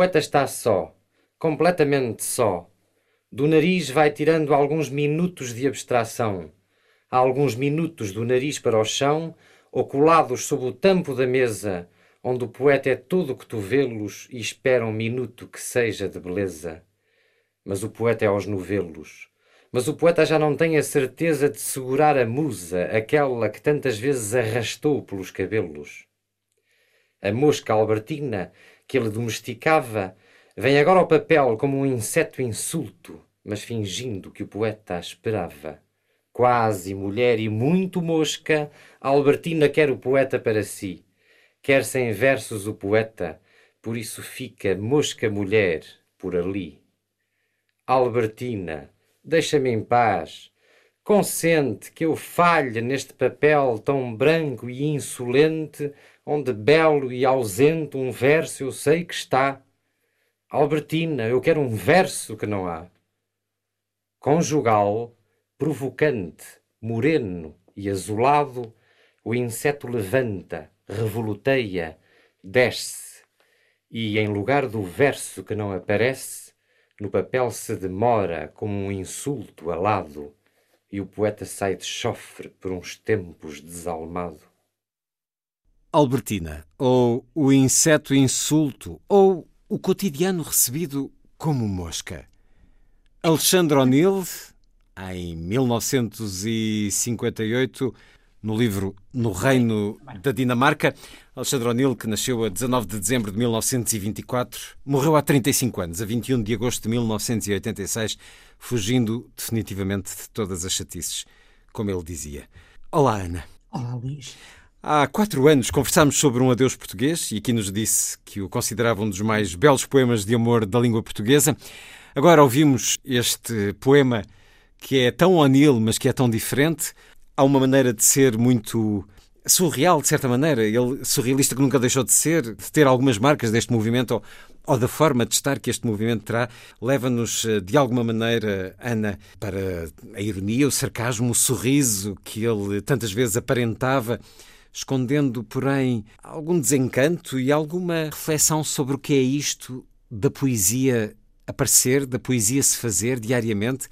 Poeta está só, completamente só. Do nariz vai tirando alguns minutos de abstração. Há alguns minutos do nariz para o chão, ou colados sob o tampo da mesa, onde o poeta é todo cotovelos e espera um minuto que seja de beleza. Mas o poeta é aos novelos. Mas o poeta já não tem a certeza de segurar a musa, aquela que tantas vezes arrastou pelos cabelos. A mosca albertina que ele domesticava, vem agora ao papel como um inseto insulto, mas fingindo que o poeta a esperava. Quase mulher e muito mosca, Albertina quer o poeta para si. Quer sem versos o poeta, por isso fica mosca mulher por ali. Albertina, deixa-me em paz. Consente que eu falhe neste papel tão branco e insolente onde belo e ausente um verso eu sei que está. Albertina, eu quero um verso que não há. Conjugal, provocante, moreno e azulado, o inseto levanta, revoluteia, desce, e em lugar do verso que não aparece, no papel se demora como um insulto alado, e o poeta sai de chofre por uns tempos desalmado. Albertina, ou o inseto insulto, ou o cotidiano recebido como mosca. Alexandre O'Neill, em 1958, no livro No Reino da Dinamarca, Alexandre O'Neill, que nasceu a 19 de dezembro de 1924, morreu há 35 anos, a 21 de agosto de 1986, fugindo definitivamente de todas as chatices, como ele dizia. Olá, Ana. Olá, Luís. Há quatro anos conversámos sobre um adeus português e aqui nos disse que o considerava um dos mais belos poemas de amor da língua portuguesa. Agora ouvimos este poema que é tão O'Neill, mas que é tão diferente. Há uma maneira de ser muito surreal, de certa maneira. Ele, surrealista que nunca deixou de ser, de ter algumas marcas deste movimento ou, ou da forma de estar que este movimento terá, leva-nos, eh, de alguma maneira, Ana, para a ironia, o sarcasmo, o sorriso que ele tantas vezes aparentava escondendo, porém, algum desencanto e alguma reflexão sobre o que é isto da poesia aparecer, da poesia se fazer diariamente.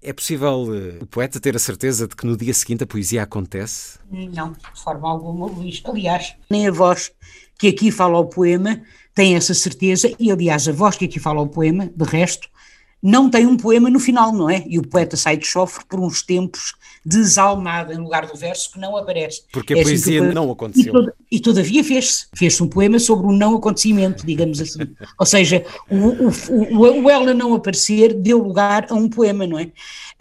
É possível uh, o poeta ter a certeza de que no dia seguinte a poesia acontece? Não, de forma alguma, Luís. Aliás, nem a voz que aqui fala o poema tem essa certeza, e aliás, a voz que aqui fala o poema, de resto, não tem um poema no final, não é? E o poeta sai de chofre por uns tempos desalmado em lugar do verso que não aparece. Porque a é poesia assim não aconteceu. E, e todavia fez-se. Fez-se um poema sobre o não acontecimento, digamos assim. Ou seja, o, o, o, o, ela não aparecer deu lugar a um poema, não é?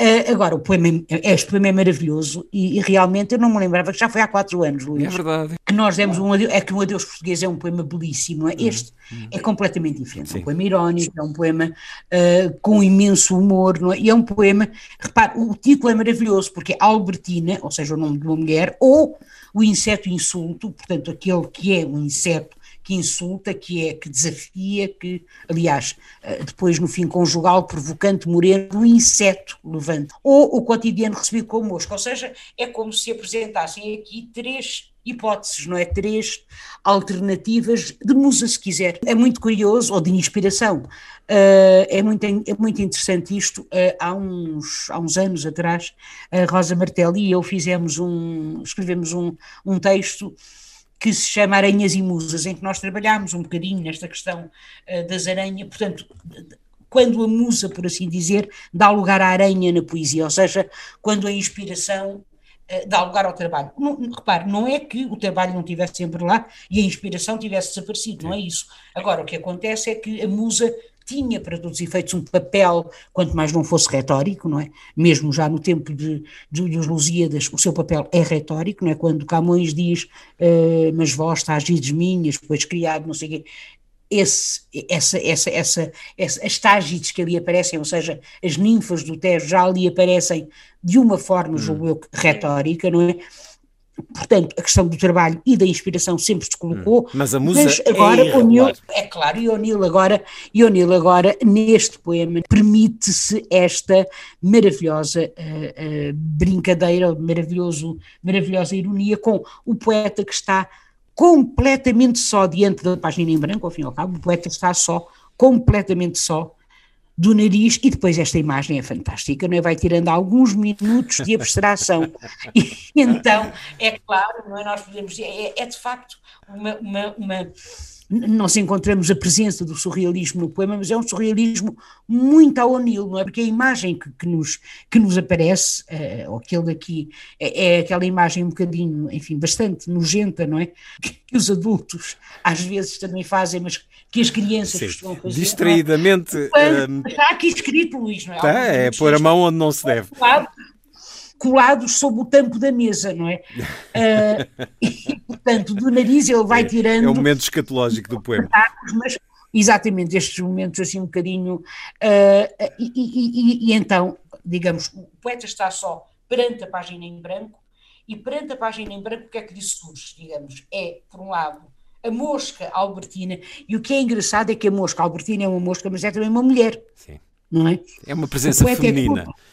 Uh, agora, o poema, é, este poema é maravilhoso e, e, realmente eu não me lembrava que já foi há quatro anos, Luís. É verdade. Que nós demos um adeus, é que um adeus português é um poema belíssimo, não é? Este uhum. é completamente diferente. Sim. É um poema irónico, é um poema uh, com imenso humor, não é? E é um poema, repare, o título é maravilhoso porque é Albertina, ou seja, o nome de uma mulher, ou o inseto insulto, portanto, aquele que é um inseto que insulta, que é que desafia, que, aliás, eh, depois no fim conjugal, provocante, moreno, o inseto levanta. Ou o cotidiano recebido com mosca, ou seja, é como se apresentassem aqui três hipóteses, não é? Três alternativas de musa, se quiser. É muito curioso, ou de inspiração. Uh, é, muito, é muito interessante isto. Uh, há, uns, há uns anos atrás, a Rosa Martelli e eu fizemos um, escrevemos um, um texto que se chama Aranhas e Musas, em que nós trabalhámos um bocadinho nesta questão uh, das aranhas, portanto, quando a musa, por assim dizer, dá lugar à aranha na poesia, ou seja, quando a inspiração dá lugar ao trabalho. Não, repare, não é que o trabalho não estivesse sempre lá e a inspiração tivesse desaparecido, não é isso. Agora, o que acontece é que a musa tinha para todos os efeitos um papel, quanto mais não fosse retórico, não é? Mesmo já no tempo de Júlio Lusíadas, o seu papel é retórico, não é? Quando Camões diz, uh, mas vós estás minhas, depois criado, não sei o quê, esse, essa, essa, essa, essa, as tágites que ali aparecem, ou seja, as ninfas do Tejo já ali aparecem de uma forma, hum. julgo eu, retórica, não é? Portanto, a questão do trabalho e da inspiração sempre se colocou. Hum, mas a musa mas agora, é O'Neill, é claro, e O'Neill agora, e O'Neill agora, neste poema, permite-se esta maravilhosa uh, uh, brincadeira, maravilhoso, maravilhosa ironia com o poeta que está completamente só diante da página em branco, ao fim e ao cabo, o poeta está só, completamente só, do nariz, e depois esta imagem é fantástica, não é? Vai tirando alguns minutos de abstração. e então, é claro, não é? Nós podemos dizer, é, é de facto uma, uma, uma nós encontramos a presença do surrealismo no poema, mas é um surrealismo muito ao O'Neill, não é? Porque a imagem que, que, nos, que nos aparece, é, ou aquele daqui, é, é, aquela imagem um bocadinho, enfim, bastante nojenta, não é? Que, que os adultos às vezes também fazem, mas que as crianças Sim, costumam fazer. É? Distraidamente. É? Um... Está aqui escrito, Luís, não é? Está, é pôr a mão onde não se deve colados sob o tampo da mesa, não é? Uh, e, portanto, do nariz ele vai tirando. É o momento escatológico do poema. Mas, exatamente, estes momentos assim um bocadinho. Uh, e, e, e, então, digamos, o poeta está só perante a página em branco, e perante a página em branco, o que é que lhe surge? Digamos, é, por um lado, a mosca albertina, e o que é engraçado é que a mosca albertina é uma mosca, mas é também uma mulher. Sim. Não é? É uma presença é feminina. É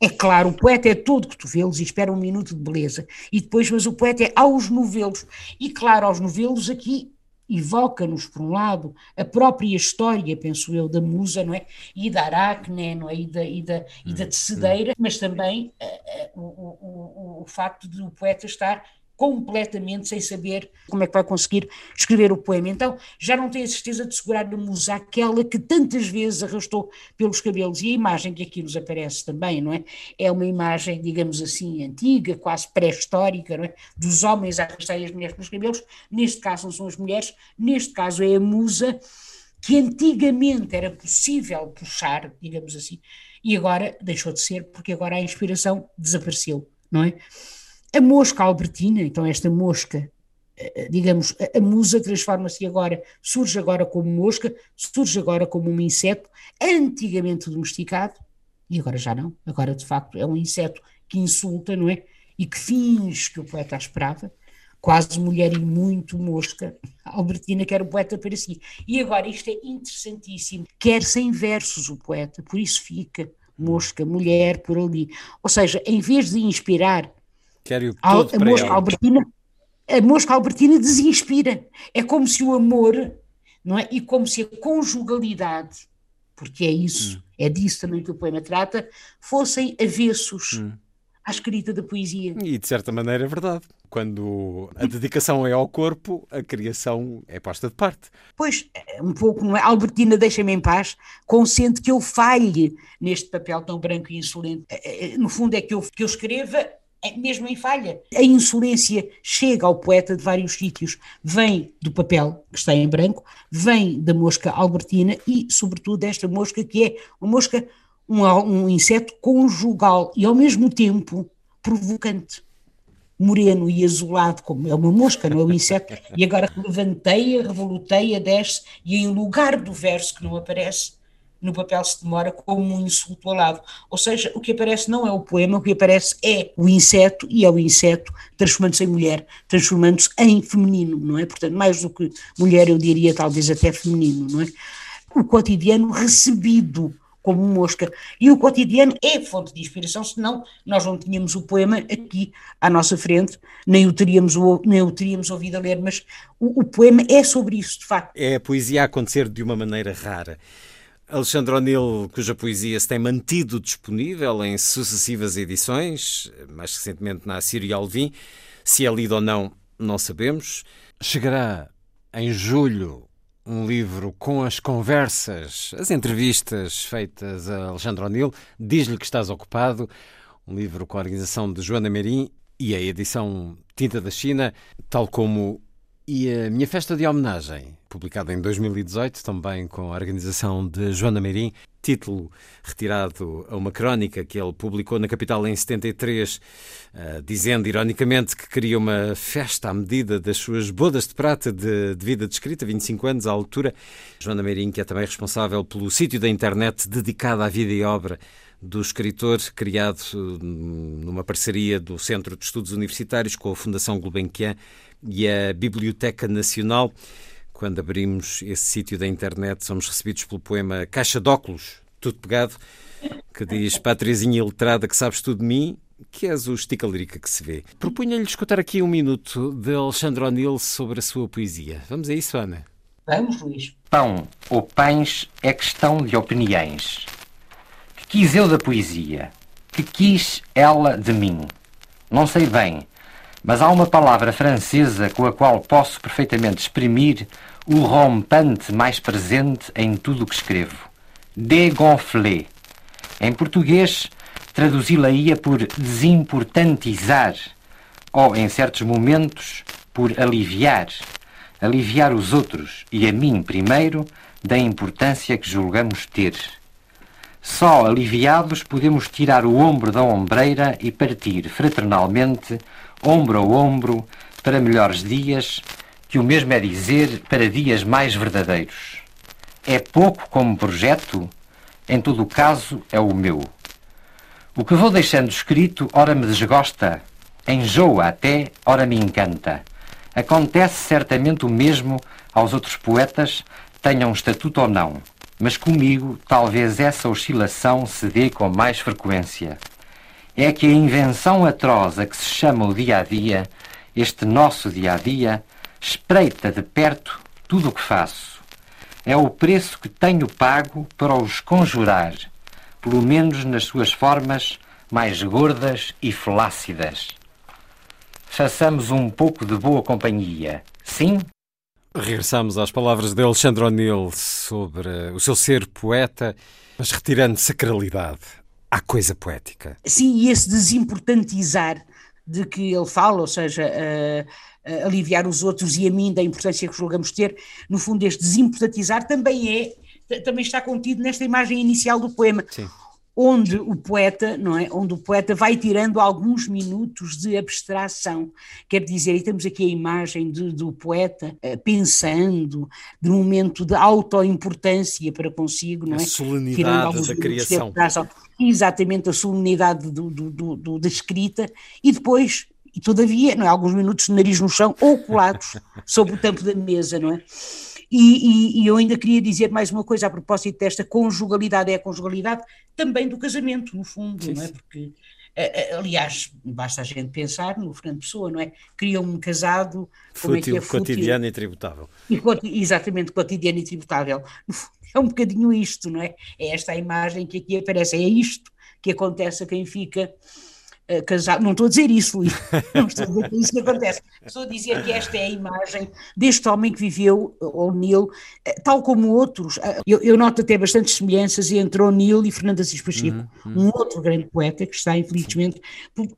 é claro, o poeta é todo cotovelos e espera um minuto de beleza. E depois, mas o poeta é aos novelos. E claro, aos novelos aqui evoca-nos, por um lado, a própria história, penso eu, da musa, não é? E da aracne, não é? E da, e da, e da hum, tecedeira, mas também uh, uh, o, o, o, o facto de o poeta estar completamente sem saber como é que vai conseguir escrever o poema. Então já não tem a certeza de segurar na musa aquela que tantas vezes arrastou pelos cabelos. E a imagem que aqui nos aparece também, não é? É uma imagem, digamos assim, antiga, quase pré-histórica, não é? Dos homens a arrastarem as mulheres pelos cabelos. Neste caso não são as mulheres, neste caso é a musa que antigamente era possível puxar, digamos assim, e agora deixou de ser, porque agora a inspiração desapareceu, não é? A mosca albertina, então esta mosca, eh, digamos, a musa transforma-se agora, surge agora como mosca, surge agora como um inseto antigamente domesticado, e agora já não, agora de facto é um inseto que insulta, não é? E que finge que o poeta esperava, quase mulher e muito mosca. A Albertina quer o poeta para si. E agora isto é interessantíssimo, quer sem versos o poeta, por isso fica mosca, mulher, por ali. Ou seja, em vez de inspirar Quero a, a mosca albertina a mosca albertina desinspira. É como se o amor, não é? E como se a conjugalidade, porque é isso, hum. é disso também que o poema trata, fossem avessos hum. à escrita da poesia. E de certa maneira é verdade. Quando a dedicação é ao corpo, a criação é posta de parte. Pois, um pouco, não é? Albertina, deixa-me em paz, consente que eu falhe neste papel tão branco e insolente. É, é, no fundo, é que eu, que eu escreva mesmo em falha. A insolência chega ao poeta de vários sítios, vem do papel que está em branco, vem da mosca albertina e, sobretudo, desta mosca que é uma mosca, um, um inseto conjugal e, ao mesmo tempo, provocante. Moreno e azulado, como é uma mosca, não é um inseto, e agora levanteia, revoluteia, desce, e em lugar do verso que não aparece, no papel se demora como um insulto ao lado. Ou seja, o que aparece não é o poema, o que aparece é o inseto, e é o inseto transformando-se em mulher, transformando-se em feminino, não é? Portanto, mais do que mulher, eu diria talvez até feminino, não é? O cotidiano recebido como mosca. E o cotidiano é fonte de inspiração, senão nós não tínhamos o poema aqui à nossa frente, nem o teríamos, nem o teríamos ouvido a ler, mas o, o poema é sobre isso, de facto. É a poesia a acontecer de uma maneira rara. Alexandre O'Neill, cuja poesia se tem mantido disponível em sucessivas edições, mais recentemente na Assírio Alvim, se é lido ou não, não sabemos. Chegará em julho um livro com as conversas, as entrevistas feitas a Alexandre O'Neill. Diz-lhe que estás ocupado. Um livro com a organização de Joana Merim e a edição Tinta da China, tal como E a minha festa de homenagem, publicada em 2018, também com a organização de Joana Meirim, título retirado a uma crónica que ele publicou na capital em 73, eh, dizendo ironicamente que queria uma festa à medida das suas bodas de prata de, de vida descrita, 25 anos à altura. Joana Meirim, que é também responsável pelo sítio da internet dedicado à vida e obra do escritor, criado hum, numa parceria do Centro de Estudos Universitários com a Fundação Gulbenkian e a Biblioteca Nacional. Quando abrimos esse sítio da internet, somos recebidos pelo poema Caixa de Óculos, tudo pegado, que diz Patrizinha iletrada que sabes tudo de mim, que és o estica lírica que se vê. Propunha-lhe escutar aqui um minuto de Alexandre O'Neill sobre a sua poesia. Vamos a isso, Ana? Vamos, Luís. Pão ou pães é questão de opiniões. Quis eu da poesia? Que quis ela de mim? Não sei bem, mas há uma palavra francesa com a qual posso perfeitamente exprimir o rompante mais presente em tudo o que escrevo. Dégonfler. Em português, traduzi-la-ia por desimportantizar, ou, em certos momentos, por aliviar. Aliviar os outros e a mim primeiro da importância que julgamos ter. Só aliviados podemos tirar o ombro da ombreira e partir fraternalmente ombro a ombro, para melhores dias, que o mesmo é dizer para dias mais verdadeiros. É pouco como projeto, em todo o caso é o meu. O que vou deixando escrito, ora me desgosta, enjoa até, ora me encanta. Acontece certamente o mesmo aos outros poetas, tenham estatuto ou não, mas comigo talvez essa oscilação se dê com mais frequência é que a invenção atroz a que se chama o dia a dia, este nosso dia a dia, espreita de perto tudo o que faço. É o preço que tenho pago para os conjurar, pelo menos nas suas formas mais gordas e flácidas. Façamos um pouco de boa companhia, sim? Regressamos às palavras de Alexandre O'Neill sobre o seu ser poeta, mas retirando sacralidade à coisa poética. Sim, e esse desimportantizar de que ele fala, ou seja, uh, uh, aliviar os outros e a mim da importância que julgamos ter, no fundo este desimportantizar também é, também está contido nesta imagem inicial do poema. Sim onde o poeta, não é, onde o poeta vai tirando alguns minutos de abstração, quer dizer, e temos aqui a imagem de, do poeta uh, pensando, de um momento de autoimportância para consigo, não é? A solenidade da criação. Exatamente, a solenidade do, do, do, da escrita, e depois e todavia, não é, alguns minutos de nariz no chão ou colados sobre o tampo da mesa, não é? E, e, e, eu ainda queria dizer mais uma coisa a propósito desta conjugalidade, é a conjugalidade também do casamento, no fundo, sim, não é? Porque, aliás, basta a gente pensar no Fernando Pessoa, não é? Cria um casado... Fútil, é que é fútil, cotidiano e tributável. Exatamente, cotidiano e tributável. É um bocadinho isto, não é? É esta a imagem que aqui aparece, é isto que acontece a quem fica casado. Não estou a dizer isso, Luís, não estou a dizer que é isso que acontece. Estou a dizer que esta é a imagem deste homem que viveu, O'Neill, uh, tal como outros. Eu, eu, noto até bastantes semelhanças entre O'Neill e Fernando Assis Pacheco, uhum, uhum. um outro grande poeta que está, infelizmente,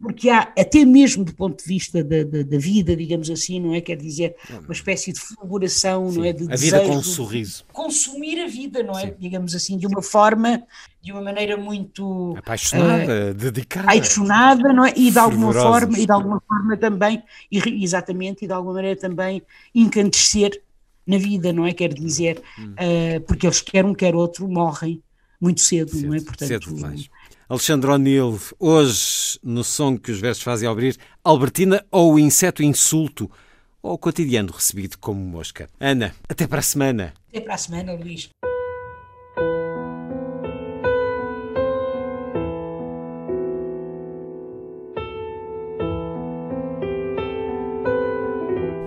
porque há, até mesmo do ponto de vista da, da, da vida, digamos assim, não é? Quer dizer, uma espécie de fulguração, não é? De a vida com um sorriso. Consumir a vida, não é? Sim. Digamos assim, de uma forma de uma maneira muito apaixonada, uh, dedicada, apaixonada, não é? E de alguma forma, e de alguma forma também, e, exatamente, e de alguma maneira também encantecer na vida, não é? Quer dizer, hum. uh, porque eles quer um quer outro morrem muito cedo, cedo não é? Portanto, cedo demais. Alexandre O'Neill, hoje no som que os versos fazem abrir, Albertina ou o inseto insulto ou o cotidiano recebido como mosca. Ana, até para a semana. Até para a semana, Luís.